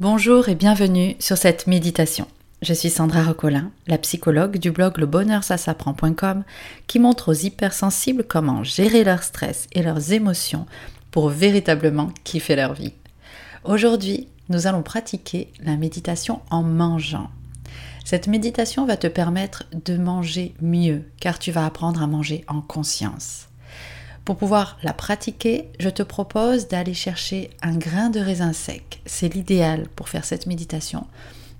Bonjour et bienvenue sur cette méditation. Je suis Sandra Rocolin, la psychologue du blog Le qui montre aux hypersensibles comment gérer leur stress et leurs émotions pour véritablement kiffer leur vie. Aujourd'hui, nous allons pratiquer la méditation en mangeant. Cette méditation va te permettre de manger mieux car tu vas apprendre à manger en conscience. Pour pouvoir la pratiquer, je te propose d'aller chercher un grain de raisin sec. C'est l'idéal pour faire cette méditation.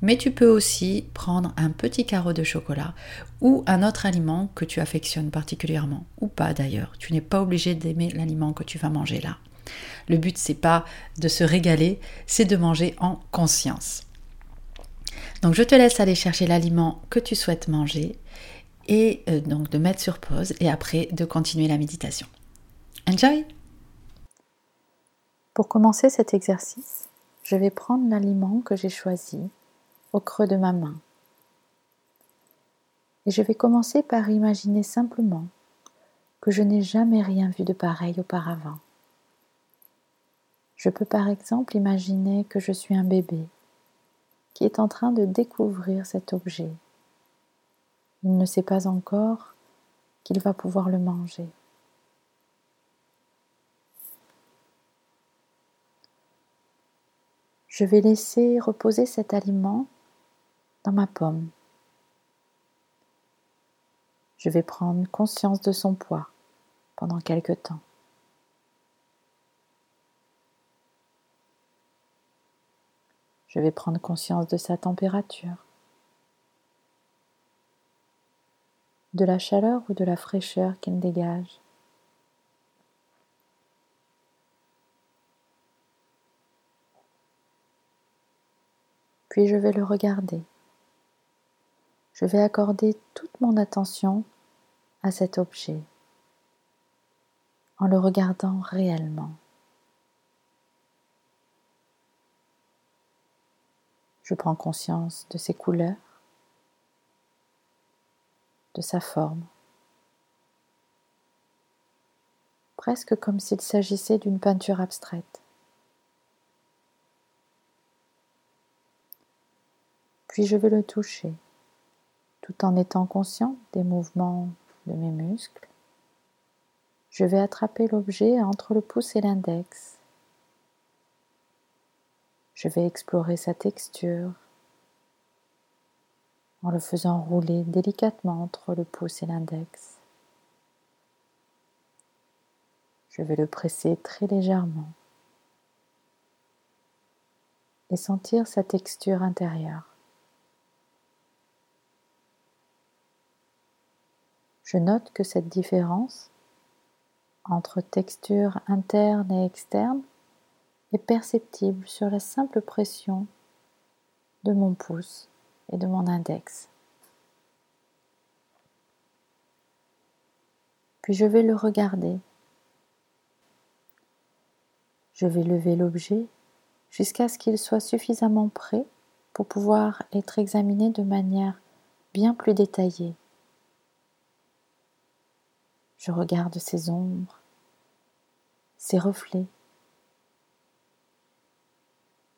Mais tu peux aussi prendre un petit carreau de chocolat ou un autre aliment que tu affectionnes particulièrement ou pas d'ailleurs. Tu n'es pas obligé d'aimer l'aliment que tu vas manger là. Le but c'est pas de se régaler, c'est de manger en conscience. Donc je te laisse aller chercher l'aliment que tu souhaites manger et euh, donc de mettre sur pause et après de continuer la méditation. Pour commencer cet exercice, je vais prendre l'aliment que j'ai choisi au creux de ma main. Et je vais commencer par imaginer simplement que je n'ai jamais rien vu de pareil auparavant. Je peux par exemple imaginer que je suis un bébé qui est en train de découvrir cet objet. Il ne sait pas encore qu'il va pouvoir le manger. Je vais laisser reposer cet aliment dans ma pomme. Je vais prendre conscience de son poids pendant quelque temps. Je vais prendre conscience de sa température, de la chaleur ou de la fraîcheur qu'il dégage. Puis je vais le regarder. Je vais accorder toute mon attention à cet objet en le regardant réellement. Je prends conscience de ses couleurs, de sa forme, presque comme s'il s'agissait d'une peinture abstraite. Puis je vais le toucher, tout en étant conscient des mouvements de mes muscles. Je vais attraper l'objet entre le pouce et l'index. Je vais explorer sa texture en le faisant rouler délicatement entre le pouce et l'index. Je vais le presser très légèrement et sentir sa texture intérieure. Je note que cette différence entre texture interne et externe est perceptible sur la simple pression de mon pouce et de mon index. Puis je vais le regarder. Je vais lever l'objet jusqu'à ce qu'il soit suffisamment prêt pour pouvoir être examiné de manière bien plus détaillée. Je regarde ses ombres, ses reflets.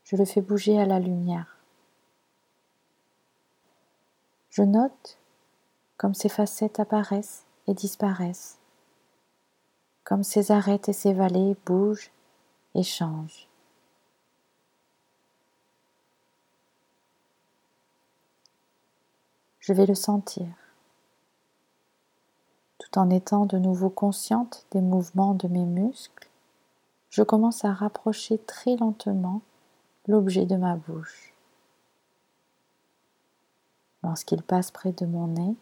Je le fais bouger à la lumière. Je note comme ses facettes apparaissent et disparaissent, comme ses arêtes et ses vallées bougent et changent. Je vais le sentir en étant de nouveau consciente des mouvements de mes muscles, je commence à rapprocher très lentement l'objet de ma bouche. Lorsqu'il passe près de mon nez,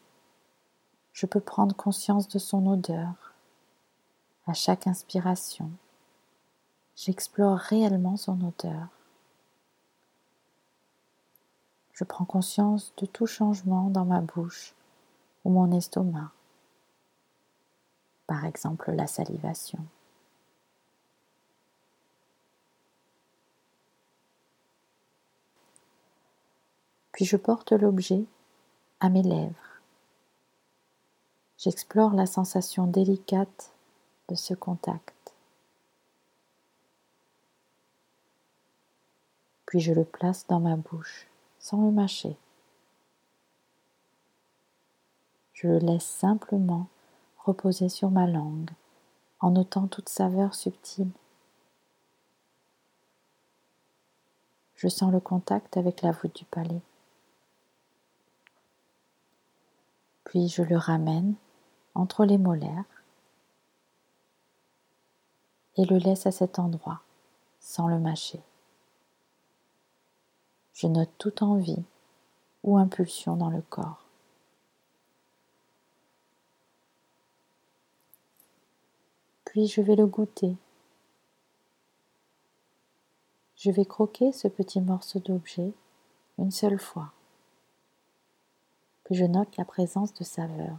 je peux prendre conscience de son odeur. À chaque inspiration, j'explore réellement son odeur. Je prends conscience de tout changement dans ma bouche ou mon estomac par exemple la salivation. Puis je porte l'objet à mes lèvres. J'explore la sensation délicate de ce contact. Puis je le place dans ma bouche sans le mâcher. Je le laisse simplement reposer sur ma langue en notant toute saveur subtile. Je sens le contact avec la voûte du palais. Puis je le ramène entre les molaires et le laisse à cet endroit sans le mâcher. Je note toute envie ou impulsion dans le corps. Puis je vais le goûter. Je vais croquer ce petit morceau d'objet une seule fois. Puis je note la présence de saveur.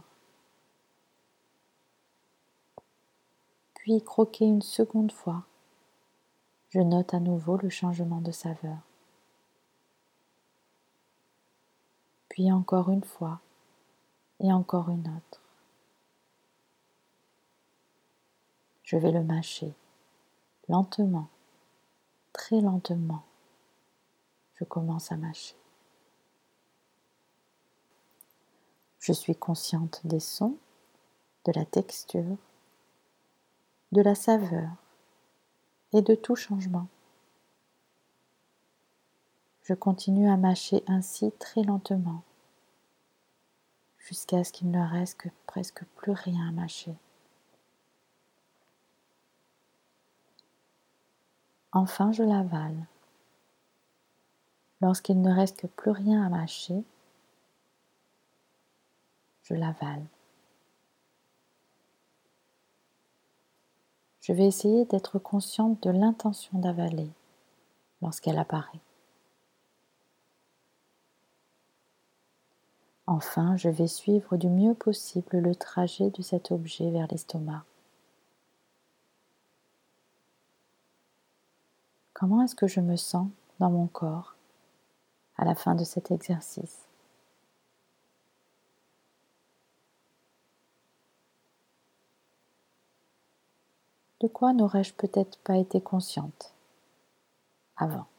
Puis croquer une seconde fois. Je note à nouveau le changement de saveur. Puis encore une fois et encore une autre. Je vais le mâcher lentement, très lentement. Je commence à mâcher. Je suis consciente des sons, de la texture, de la saveur et de tout changement. Je continue à mâcher ainsi très lentement jusqu'à ce qu'il ne reste presque plus rien à mâcher. Enfin, je l'avale. Lorsqu'il ne reste plus rien à mâcher, je l'avale. Je vais essayer d'être consciente de l'intention d'avaler lorsqu'elle apparaît. Enfin, je vais suivre du mieux possible le trajet de cet objet vers l'estomac. Comment est-ce que je me sens dans mon corps à la fin de cet exercice? De quoi n'aurais-je peut-être pas été consciente avant?